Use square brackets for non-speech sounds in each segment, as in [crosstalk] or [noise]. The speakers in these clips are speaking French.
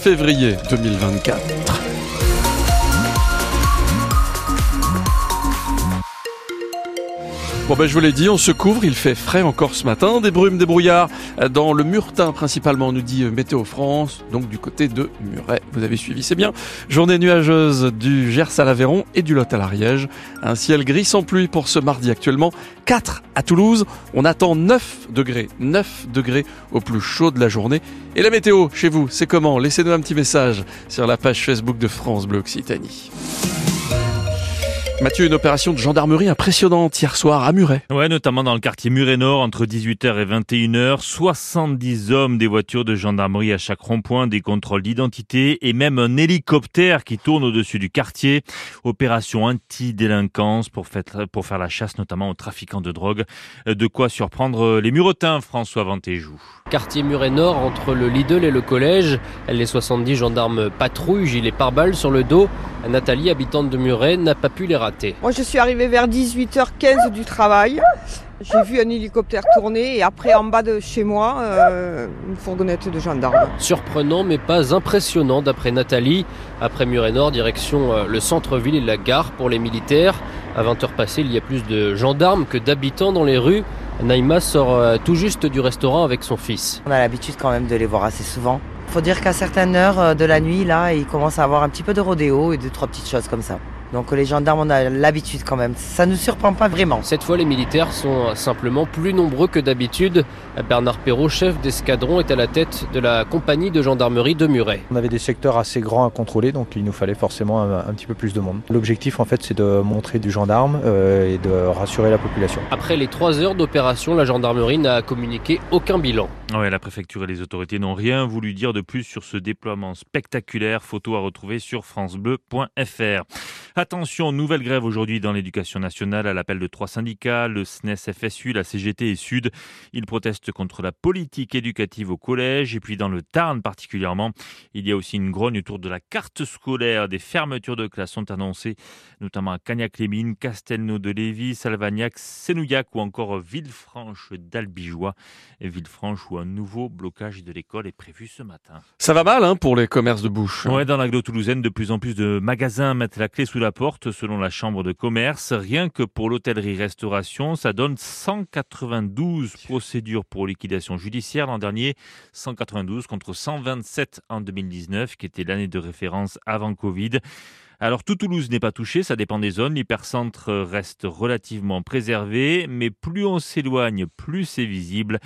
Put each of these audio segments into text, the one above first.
février 2024. Bon ben je vous l'ai dit, on se couvre, il fait frais encore ce matin, des brumes, des brouillards dans le Murtin principalement, nous dit Météo France, donc du côté de Muret. Vous avez suivi, c'est bien. Journée nuageuse du Gers à l'Aveyron et du Lot à l'Ariège. Un ciel gris sans pluie pour ce mardi actuellement. 4 à Toulouse, on attend 9 degrés, 9 degrés au plus chaud de la journée. Et la météo chez vous, c'est comment? Laissez-nous un petit message sur la page Facebook de France Bleu Occitanie. Mathieu, une opération de gendarmerie impressionnante hier soir à Muret. Ouais, notamment dans le quartier Muret Nord, entre 18h et 21h. 70 hommes des voitures de gendarmerie à chaque rond-point, des contrôles d'identité et même un hélicoptère qui tourne au-dessus du quartier. Opération anti-délinquance pour, pour faire la chasse notamment aux trafiquants de drogue. De quoi surprendre les Muretins, François Vantéjou. Quartier Muret Nord, entre le Lidl et le collège. Les 70 gendarmes patrouillent, gilet pare-balles sur le dos. Nathalie, habitante de Muret, n'a pas pu les rater. Moi, je suis arrivée vers 18h15 du travail. J'ai vu un hélicoptère tourner et après, en bas de chez moi, euh, une fourgonnette de gendarmes. Surprenant, mais pas impressionnant, d'après Nathalie. Après Muret Nord, direction euh, le centre-ville et la gare pour les militaires. À 20h passées, il y a plus de gendarmes que d'habitants dans les rues. Naïma sort euh, tout juste du restaurant avec son fils. On a l'habitude quand même de les voir assez souvent. Faut dire qu'à certaines heures de la nuit, là, il commence à avoir un petit peu de rodéo et deux, trois petites choses comme ça. Donc les gendarmes, on a l'habitude quand même. Ça ne nous surprend pas vraiment. Cette fois, les militaires sont simplement plus nombreux que d'habitude. Bernard Perrault, chef d'escadron, est à la tête de la compagnie de gendarmerie de Muret. On avait des secteurs assez grands à contrôler, donc il nous fallait forcément un, un petit peu plus de monde. L'objectif, en fait, c'est de montrer du gendarme euh, et de rassurer la population. Après les trois heures d'opération, la gendarmerie n'a communiqué aucun bilan. Ouais, la préfecture et les autorités n'ont rien voulu dire de plus sur ce déploiement spectaculaire. Photo à retrouver sur francebleu.fr. Attention, nouvelle grève aujourd'hui dans l'éducation nationale à l'appel de trois syndicats, le SNES FSU, la CGT et Sud. Ils protestent contre la politique éducative au collège et puis dans le Tarn particulièrement. Il y a aussi une grogne autour de la carte scolaire. Des fermetures de classes sont annoncées, notamment à Cagnac-les-Mines, Castelnau-de-Lévis, Salvagnac, Sénouillac ou encore Villefranche d'Albigeois. Villefranche où un nouveau blocage de l'école est prévu ce matin. Ça va mal hein, pour les commerces de bouche. Ouais, dans l'agglo toulousaine, de plus en plus de magasins mettent la clé sous la porte selon la chambre de commerce. Rien que pour l'hôtellerie-restauration, ça donne 192 procédures pour liquidation judiciaire l'an dernier, 192 contre 127 en 2019, qui était l'année de référence avant Covid. Alors tout Toulouse n'est pas touché, ça dépend des zones. L'hypercentre reste relativement préservé, mais plus on s'éloigne, plus c'est visible.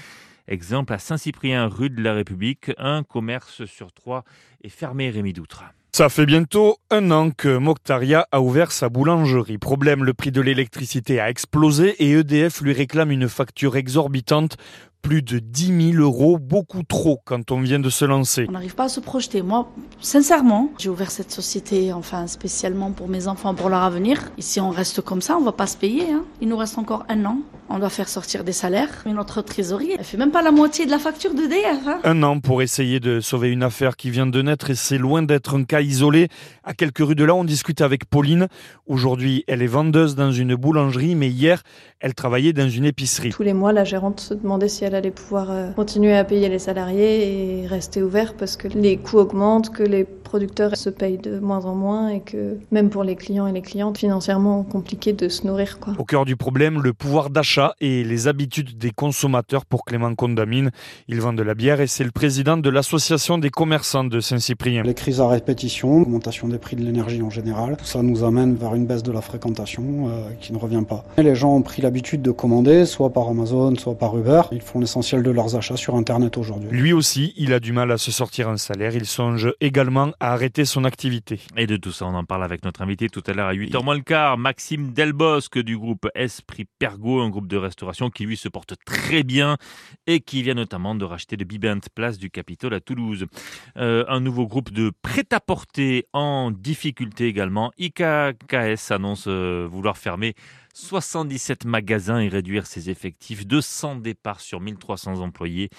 Exemple à Saint-Cyprien, rue de la République, un commerce sur trois est fermé, Rémi Doutre. Ça fait bientôt un an que Moctaria a ouvert sa boulangerie. Problème, le prix de l'électricité a explosé et EDF lui réclame une facture exorbitante plus de 10 000 euros, beaucoup trop quand on vient de se lancer. On n'arrive pas à se projeter. Moi, sincèrement, j'ai ouvert cette société, enfin spécialement pour mes enfants, pour leur avenir. Et si on reste comme ça, on va pas se payer. Hein. Il nous reste encore un an. On doit faire sortir des salaires. Mais notre trésorerie, elle fait même pas la moitié de la facture d'EDF. Hein. Un an pour essayer de sauver une affaire qui vient de naître et c'est loin d'être un cas isolé. À quelques rues de là, on discute avec Pauline. Aujourd'hui, elle est vendeuse dans une boulangerie, mais hier, elle travaillait dans une épicerie. Tous les mois, la gérante se demandait si elle allait pouvoir euh, continuer à payer les salariés et rester ouvert parce que les coûts augmentent, que les producteurs se payent de moins en moins et que même pour les clients et les clientes, financièrement compliqué de se nourrir. Quoi. Au cœur du problème, le pouvoir d'achat et les habitudes des consommateurs pour Clément Condamine. Il vend de la bière et c'est le président de l'association des commerçants de Saint-Cyprien. Les crises à répétition, l'augmentation des prix de l'énergie en général, tout ça nous amène vers une baisse de la fréquentation euh, qui ne revient pas. Et les gens ont pris l'habitude de commander, soit par Amazon, soit par Uber. Ils font l'essentiel de leurs achats sur Internet aujourd'hui. Lui aussi, il a du mal à se sortir un salaire. Il songe également à arrêter son activité. Et de tout ça, on en parle avec notre invité tout à l'heure à 8h moins le quart, Maxime Delbosque du groupe Esprit Pergo, un groupe de restauration qui lui se porte très bien et qui vient notamment de racheter le Bibent Place du Capitole à Toulouse. Euh, un nouveau groupe de prêt-à-porter en difficulté également. IKKS annonce euh, vouloir fermer 77 magasins et réduire ses effectifs. 200 départs sur 1300 employés.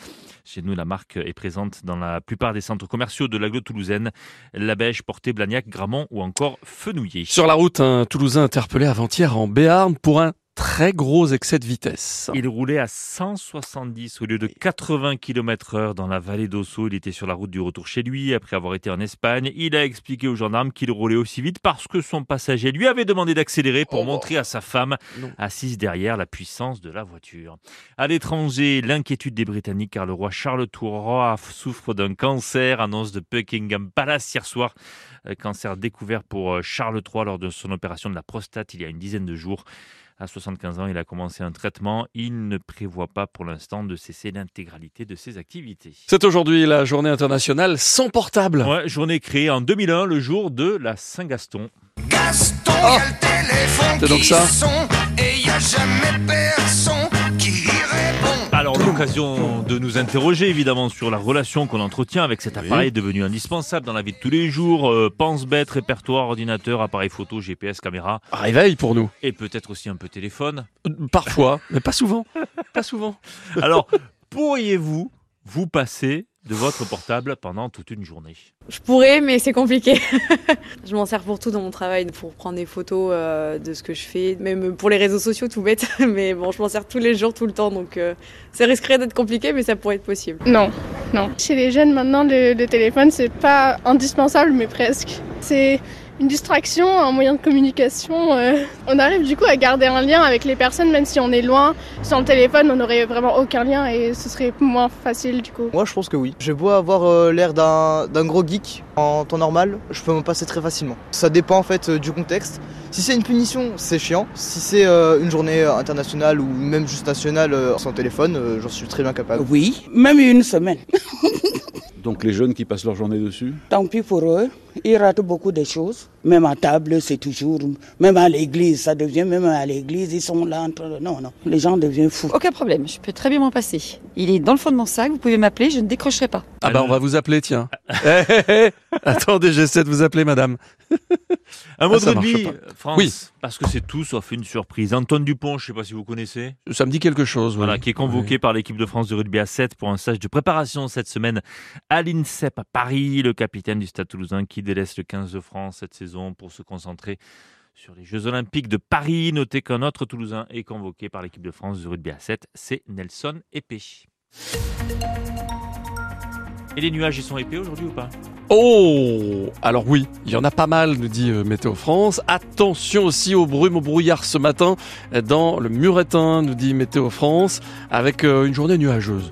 Chez nous, la marque est présente dans la plupart des centres commerciaux de l'agglo toulousaine. La Bèche, Portée, Blagnac, Gramont ou encore Fenouillé. Sur la route, un Toulousain interpellé avant-hier en Béarn pour un très gros excès de vitesse. Il roulait à 170 au lieu de 80 km heure dans la vallée d'Osso. Il était sur la route du retour chez lui après avoir été en Espagne. Il a expliqué aux gendarmes qu'il roulait aussi vite parce que son passager lui avait demandé d'accélérer pour Oh. montrer à sa femme Non. assise derrière la puissance de la voiture. À l'étranger, l'inquiétude des Britanniques car le roi Charles III souffre d'un cancer, annonce de Buckingham Palace hier soir. Euh, Cancer découvert pour euh, Charles III lors de son opération de la prostate il y a une dizaine de jours. À 75 ans, il a commencé un traitement. Il ne prévoit pas pour l'instant de cesser l'intégralité de ses activités. C'est aujourd'hui la journée internationale sans portable. Ouais, journée créée en 2001, le jour de la Saint-Gaston. Gaston, y a le téléphone C'est donc qui ça sonne et y a jamais personne qui y l'occasion de nous interroger évidemment sur la relation qu'on entretient avec cet appareil devenu indispensable dans la vie de tous les jours. Euh, pense-bête, répertoire, ordinateur, appareil photo, GPS, caméra Réveil pour nous. et peut-être aussi un peu téléphone. Euh, Parfois, mais pas souvent. Pas souvent. [laughs] Alors, pourriez-vous vous passer de votre portable pendant toute une journée Je pourrais, mais c'est compliqué. [laughs] je m'en sers pour tout dans mon travail, pour prendre des photos euh, de ce que je fais, même pour les réseaux sociaux, tout bête. [laughs] Mais bon, je m'en sers tous les jours, tout le temps, donc euh, ça risquerait d'être compliqué, mais ça pourrait être possible. Non, non. Chez les jeunes maintenant, le, le téléphone, c'est pas indispensable, mais presque. C'est une distraction, un moyen de communication. euh. On arrive du coup à garder un lien avec les personnes, même si on est loin. Sans le téléphone, on n'aurait vraiment aucun lien et ce serait moins facile du coup. Moi, je pense que oui. J'ai beau avoir euh, l'air d'un d'un gros geek en temps normal, je peux m'en passer très facilement. Ça dépend en fait euh, du contexte. Si c'est une punition, c'est chiant. Si c'est euh, une journée internationale ou même juste nationale euh, sans téléphone, euh, j'en suis très bien capable. Oui, même une semaine. [laughs] Donc les jeunes qui passent leur journée dessus Tant pis pour eux, ils ratent beaucoup de choses. Même à table, c'est toujours, même à l'église, ça devient, même à l'église, ils sont là en train de... Non, non, les gens deviennent fous. Aucun problème, je peux très bien m'en passer. Il est dans le fond de mon sac, vous pouvez m'appeler, je ne décrocherai pas. Ah bah on va vous appeler, tiens. [laughs] [laughs] Attendez, j'essaie de vous appeler, madame. [laughs] Un mot Ah, de rugby. France, Oui. parce que c'est tout sauf une surprise. Antoine Dupont, je ne sais pas si vous connaissez. Ça me dit quelque chose. oui. Voilà, qui est convoqué par l'équipe de France de rugby à 7 pour un stage de préparation cette semaine à l'INSEP à Paris. Le capitaine du Stade toulousain qui délaisse le 15 de France cette saison pour se concentrer sur les Jeux Olympiques de Paris. Notez qu'un autre Toulousain est convoqué par l'équipe de France de rugby à 7, c'est Nelson Épée. Et les nuages, ils sont épais aujourd'hui ou pas? Oh Alors oui, il y en a pas mal, nous dit euh, Météo France. Attention aussi aux brumes, au brouillard ce matin euh, dans le Muretin, nous dit Météo France, avec euh, une journée nuageuse.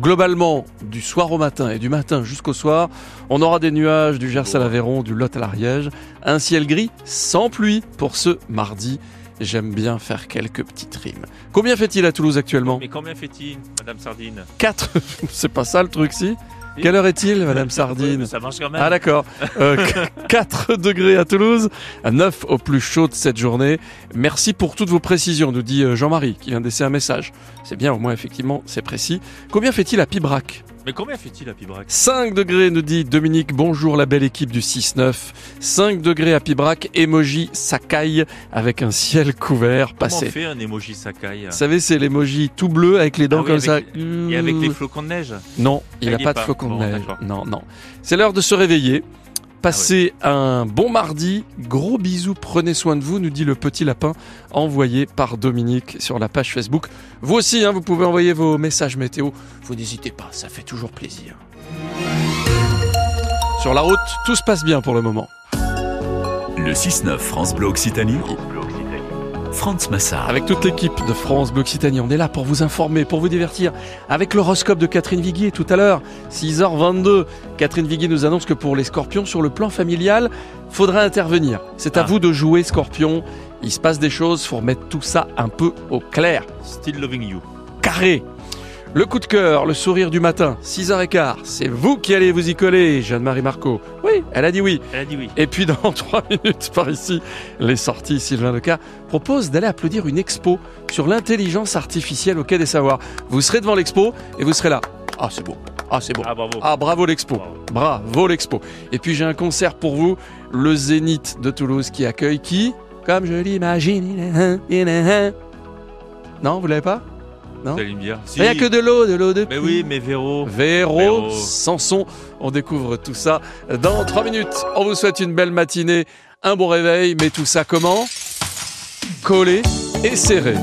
Globalement, du soir au matin et du matin jusqu'au soir, on aura des nuages du Gers à l'Aveyron, du Lot à l'Ariège, un ciel gris sans pluie pour ce mardi. J'aime bien faire quelques petites rimes. Combien fait-il à Toulouse actuellement? Mais combien fait-il, Madame Sardine? 4. [laughs] C'est pas ça le truc, si? Quelle heure est-il, Madame Sardine Ça marche quand même. Ah d'accord. Euh, [laughs] 4 degrés à Toulouse, 9 au plus chaud de cette journée. Merci pour toutes vos précisions, nous dit euh, Jean-Marie qui vient de laisser un message. C'est bien, au moins effectivement, c'est précis. Combien fait-il à Pibrac Mais combien fait-il à Pibrac 5 degrés, nous dit Dominique. Bonjour la belle équipe du 6-9. 5 degrés à Pibrac, emoji Sakai avec un ciel couvert Comment passé. on fait un emoji Sakai Vous savez, c'est l'emoji tout bleu avec les dents Ah oui, comme avec- ça. Et avec les flocons de neige Non, il n'a pas de pas. Bon. Non, non. C'est l'heure de se réveiller. Passez un bon mardi. Gros bisous. Prenez soin de vous, nous dit le petit lapin envoyé par Dominique sur la page Facebook. Vous aussi, hein, vous pouvez envoyer vos messages météo. Vous n'hésitez pas, ça fait toujours plaisir. Sur la route, tout se passe bien pour le moment. Le 6-9 France Bleu Occitanie. France Massard. Avec toute l'équipe de France Bleu Occitanie, on est là pour vous informer, pour vous divertir. Avec l'horoscope de Catherine Viguier tout à l'heure, 6h22. Catherine Viguier nous annonce que pour les scorpions, sur le plan familial, faudra intervenir. C'est à vous de jouer, scorpion. Il se passe des choses, faut remettre tout ça un peu au clair. Still loving you. Carré. Le coup de cœur, le sourire du matin, 6h15. C'est vous qui allez vous y coller, Jeanne-Marie Marco. Oui, elle a dit oui. Elle a dit oui. Et puis dans [laughs] 3 minutes par ici, les sorties, Sylvain Leca propose d'aller applaudir une expo sur l'intelligence artificielle au Quai des Savoirs. Vous serez devant l'expo et vous serez là. Ah c'est beau. Ah c'est beau. Ah bravo. Ah bravo l'expo. Bravo l'expo. Et puis j'ai un concert pour vous, le Zénith de Toulouse qui accueille qui? Comme je l'imagine. il est un, il est un. Non, vous l'avez pas? Non Vous allez me dire. Il n'y a que de l'eau, de l'eau de Mais oui, mais Véro. Véro, Véro. Sanson. On découvre tout ça dans 3 minutes. On vous souhaite une belle matinée, un bon réveil, mais tout ça comment? Collé et serré.